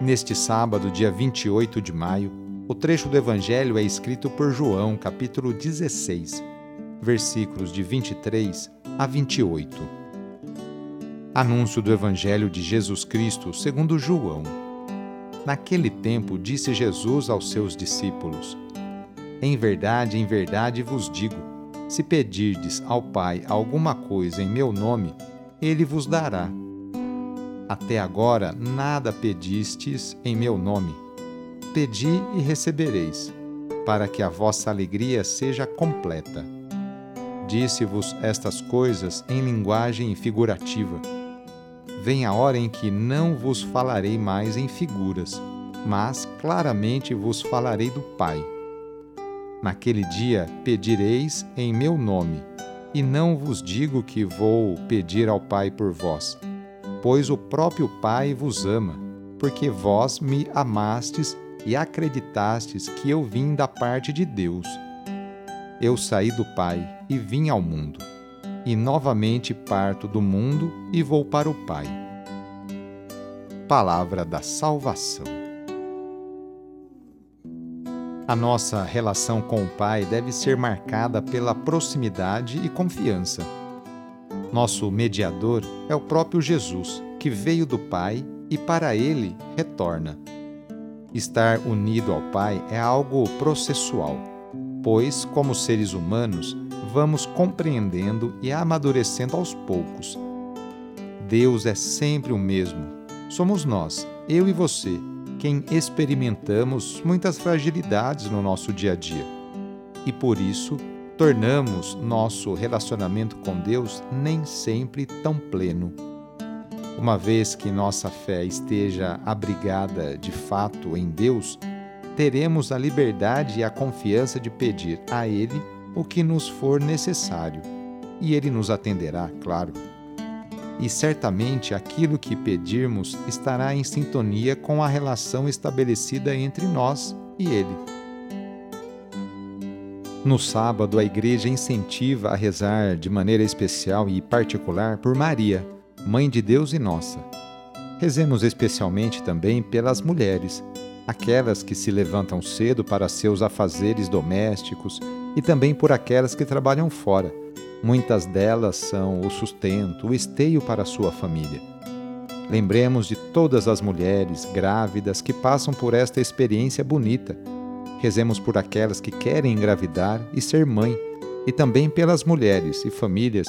Neste sábado, dia 28 de maio, o trecho do Evangelho é escrito por João, capítulo 16, versículos de 23 a 28. Anúncio do Evangelho de Jesus Cristo segundo João. Naquele tempo disse Jesus aos seus discípulos: Em verdade, em verdade vos digo: se pedirdes ao Pai alguma coisa em meu nome, ele vos dará. Até agora nada pedistes em meu nome. Pedi e recebereis, para que a vossa alegria seja completa. Disse-vos estas coisas em linguagem figurativa vem a hora em que não vos falarei mais em figuras, mas claramente vos falarei do Pai. Naquele dia pedireis em meu nome, e não vos digo que vou pedir ao Pai por vós, pois o próprio Pai vos ama, porque vós me amastes e acreditastes que eu vim da parte de Deus. Eu saí do Pai e vim ao mundo e novamente parto do mundo e vou para o Pai. Palavra da Salvação. A nossa relação com o Pai deve ser marcada pela proximidade e confiança. Nosso mediador é o próprio Jesus, que veio do Pai e para ele retorna. Estar unido ao Pai é algo processual, pois, como seres humanos, vamos compreendendo e amadurecendo aos poucos. Deus é sempre o mesmo. Somos nós, eu e você, quem experimentamos muitas fragilidades no nosso dia a dia. E por isso, tornamos nosso relacionamento com Deus nem sempre tão pleno. Uma vez que nossa fé esteja abrigada de fato em Deus, teremos a liberdade e a confiança de pedir a Ele o que nos for necessário, e Ele nos atenderá, claro. E certamente aquilo que pedirmos estará em sintonia com a relação estabelecida entre nós e Ele. No sábado, a Igreja incentiva a rezar de maneira especial e particular por Maria, Mãe de Deus e nossa. Rezemos especialmente também pelas mulheres, aquelas que se levantam cedo para seus afazeres domésticos e também por aquelas que trabalham fora. Muitas delas são o sustento, o esteio para a sua família. Lembremos de todas as mulheres grávidas que passam por esta experiência bonita. Rezemos por aquelas que querem engravidar e ser mãe, e também pelas mulheres e famílias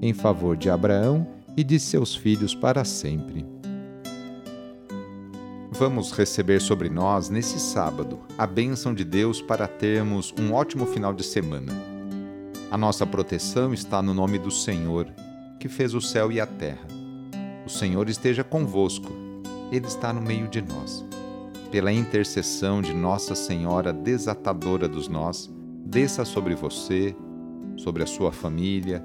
em favor de Abraão e de seus filhos para sempre. Vamos receber sobre nós, nesse sábado, a bênção de Deus para termos um ótimo final de semana A nossa proteção está no nome do Senhor, que fez o céu e a terra. O Senhor esteja convosco, Ele está no meio de nós. Pela intercessão de Nossa Senhora desatadora dos nós, desça sobre você, sobre a sua família,